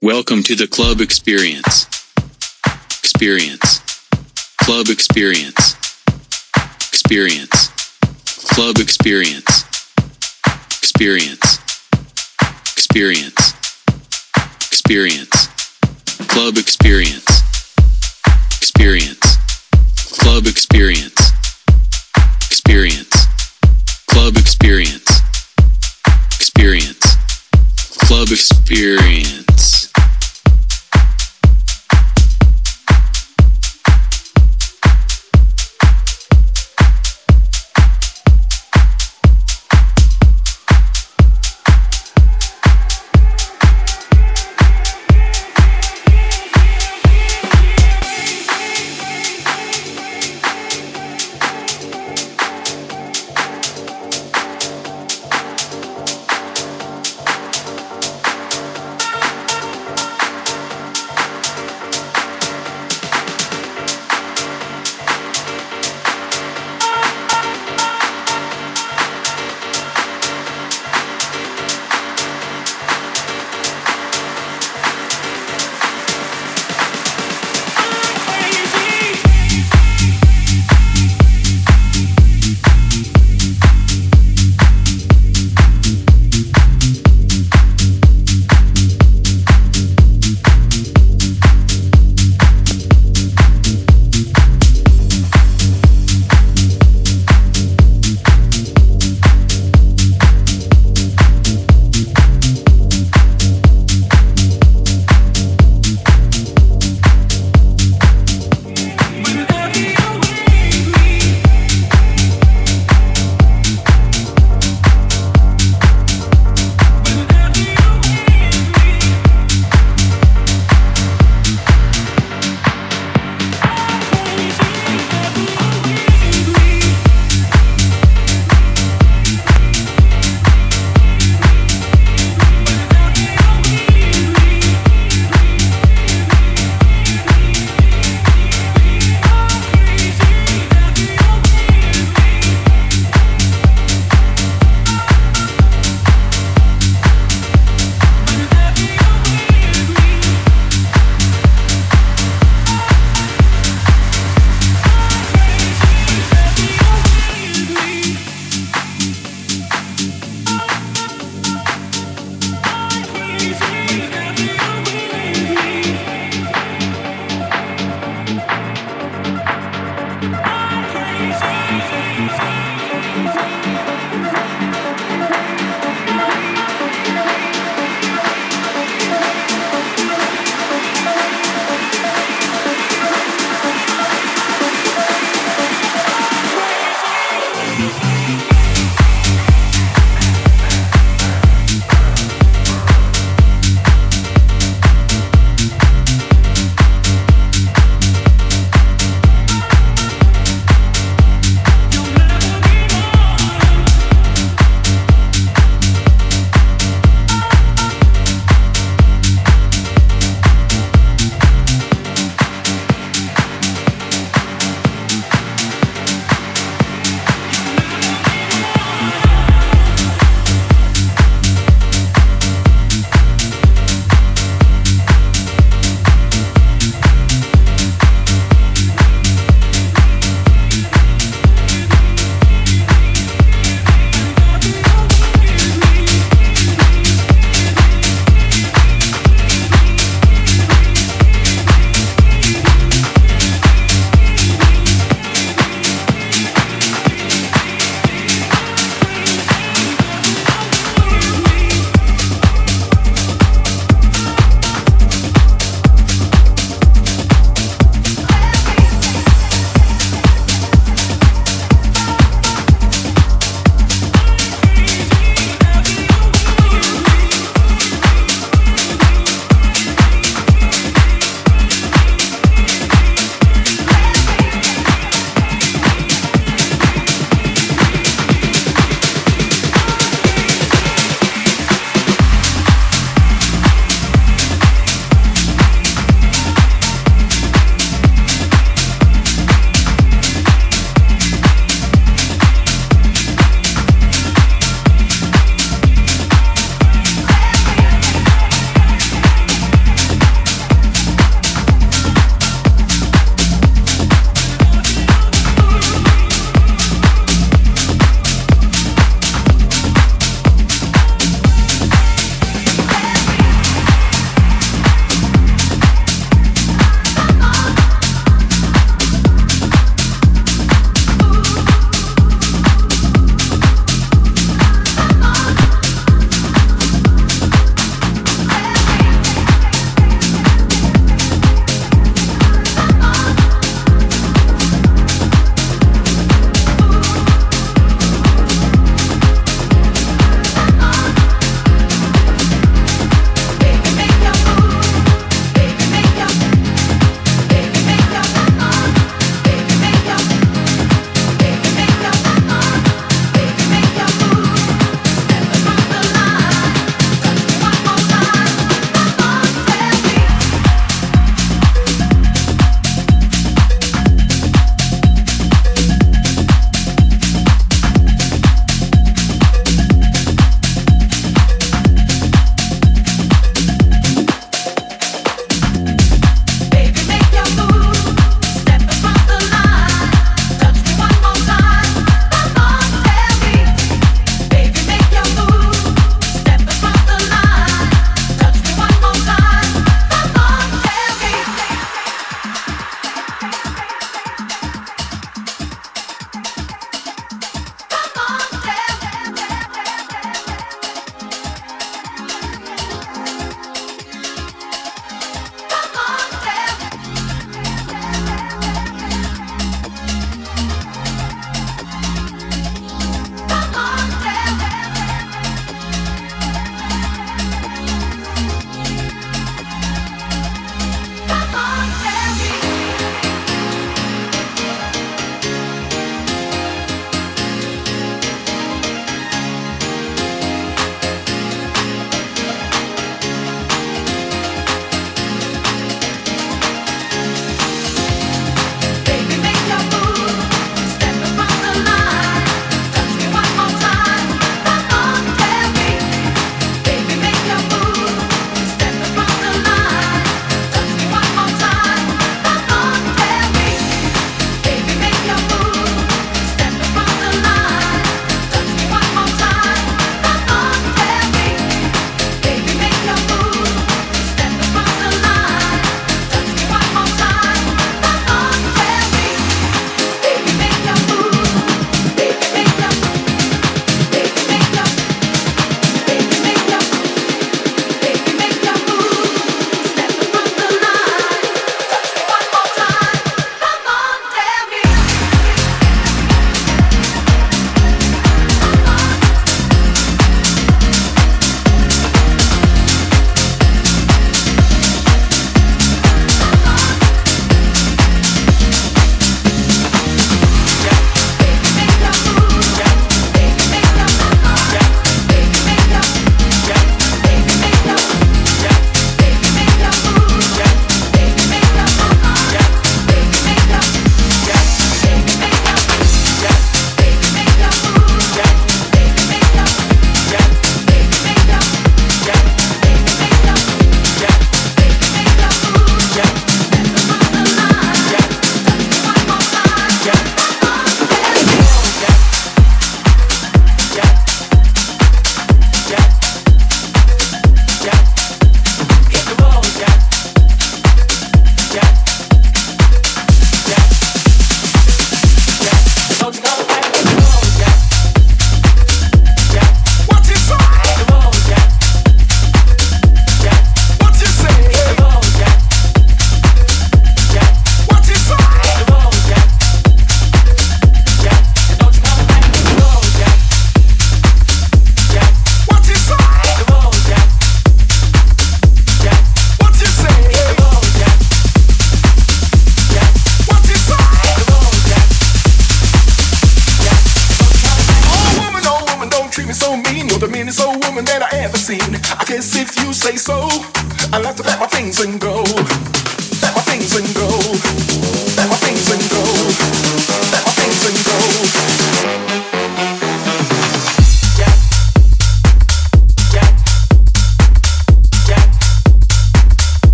Welcome to the club experience. Experience. Club experience. Experience. Club experience. Experience. Experience. Experience. Club experience. Experience. Club experience. Experience. Club experience. Experience. Club experience.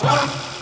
stop.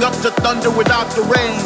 Waking up to thunder without the rain,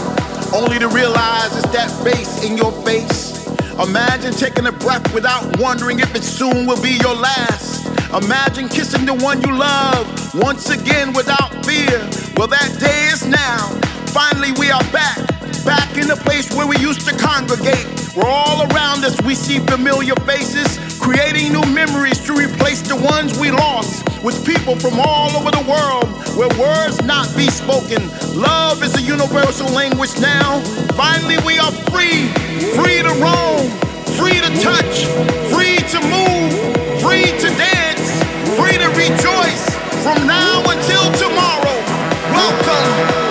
only to realize it's that face in your face. Imagine taking a breath without wondering if it soon will be your last. Imagine kissing the one you love once again without fear. Well, that day is now. Finally, we are back, back in the place where we used to congregate. Where all around us we see familiar faces, creating new memories to replace the ones we lost with people from all over the world where words not be spoken. Love is a universal language now. Finally, we are free, free to roam, free to touch, free to move, free to dance, free to rejoice from now until tomorrow. Welcome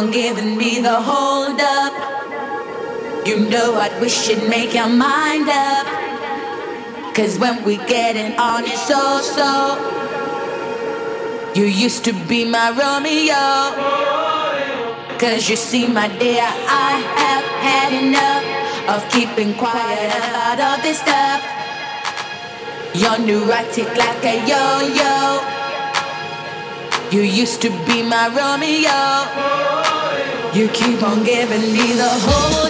on giving me the hold up. You know I'd wish you'd make your mind up. Cause when we getting on it's so so. You used to be my Romeo. Cause you see, my dear, I have had enough of keeping quiet about all this stuff. You're neurotic like a yo yo. You used to be my Romeo. You keep on giving me the hold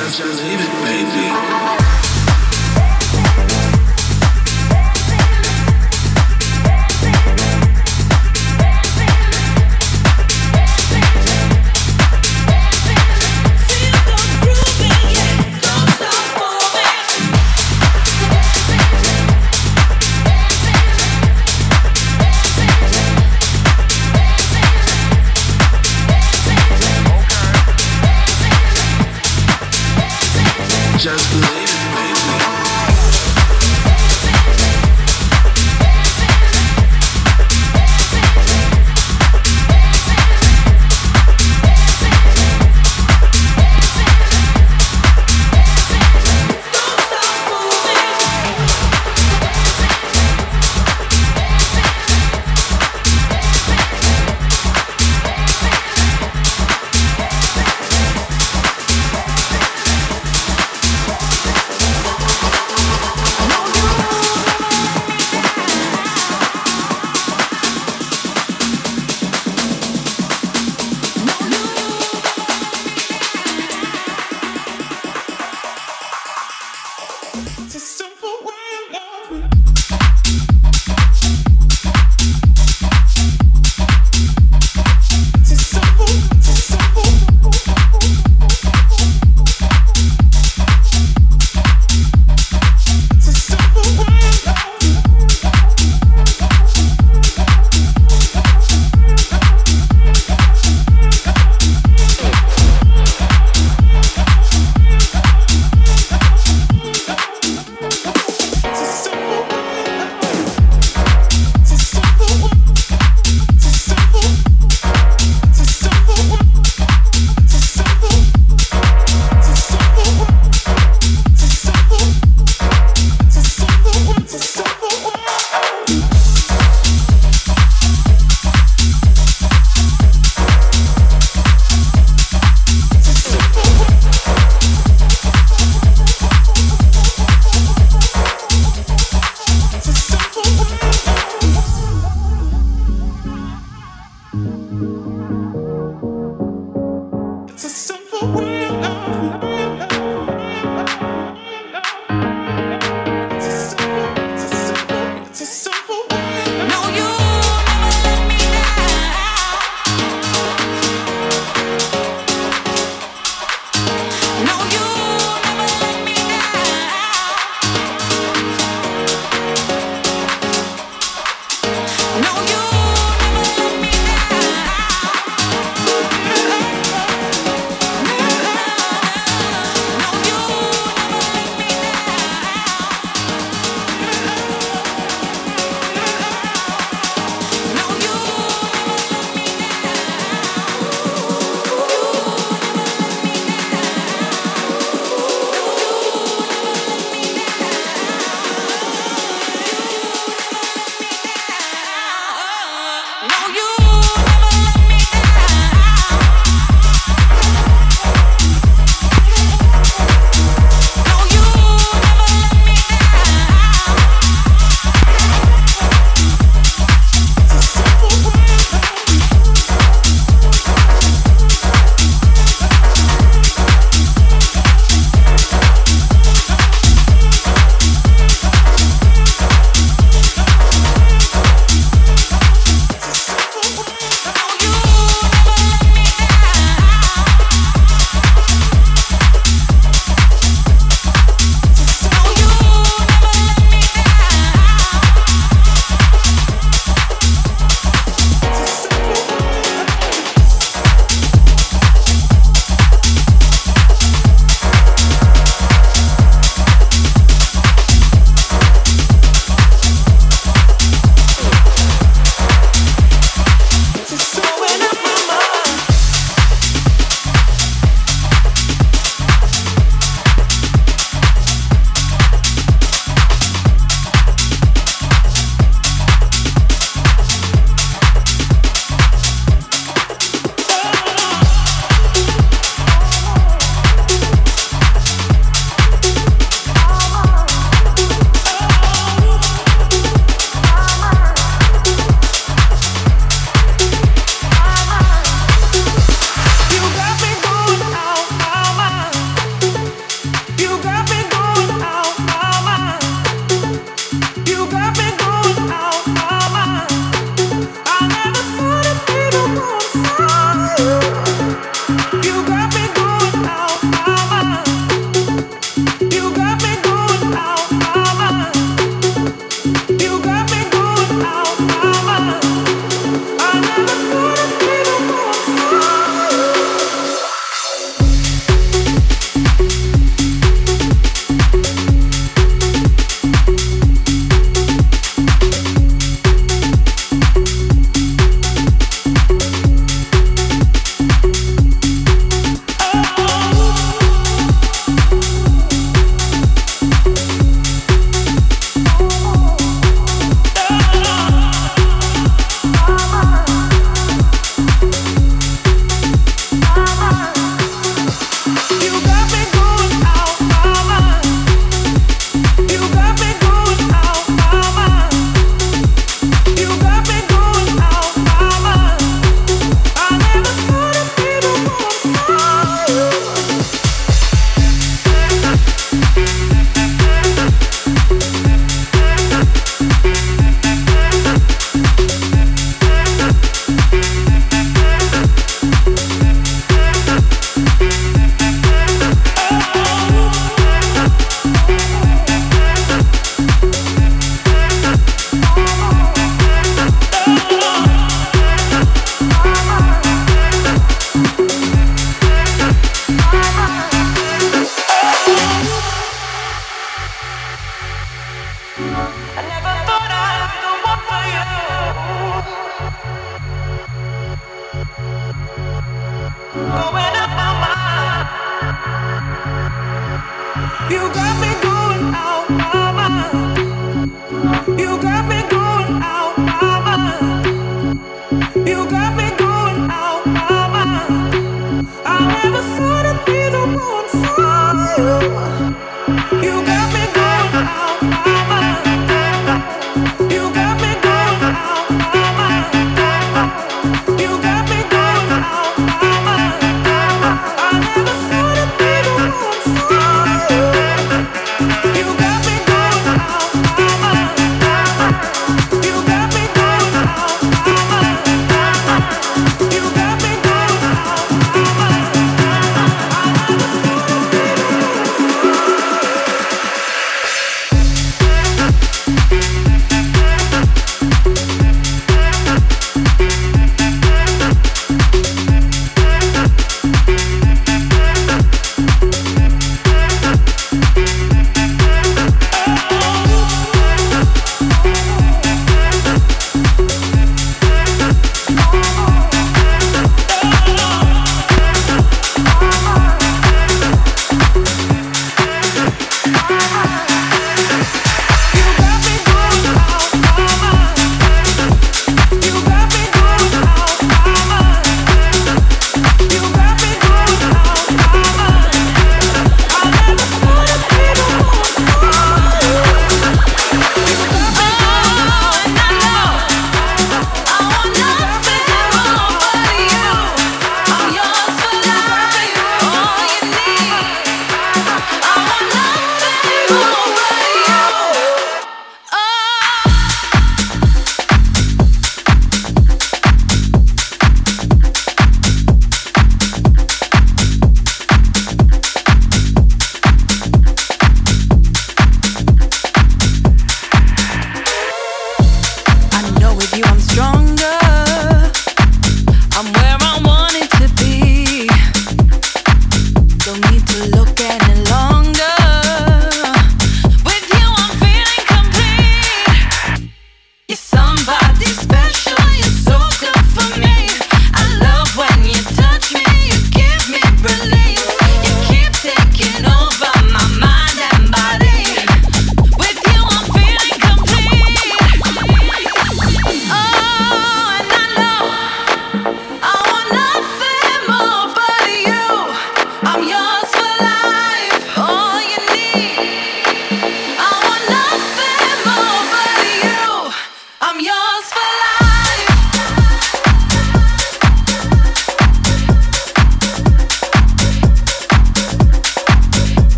just, just leave it, baby.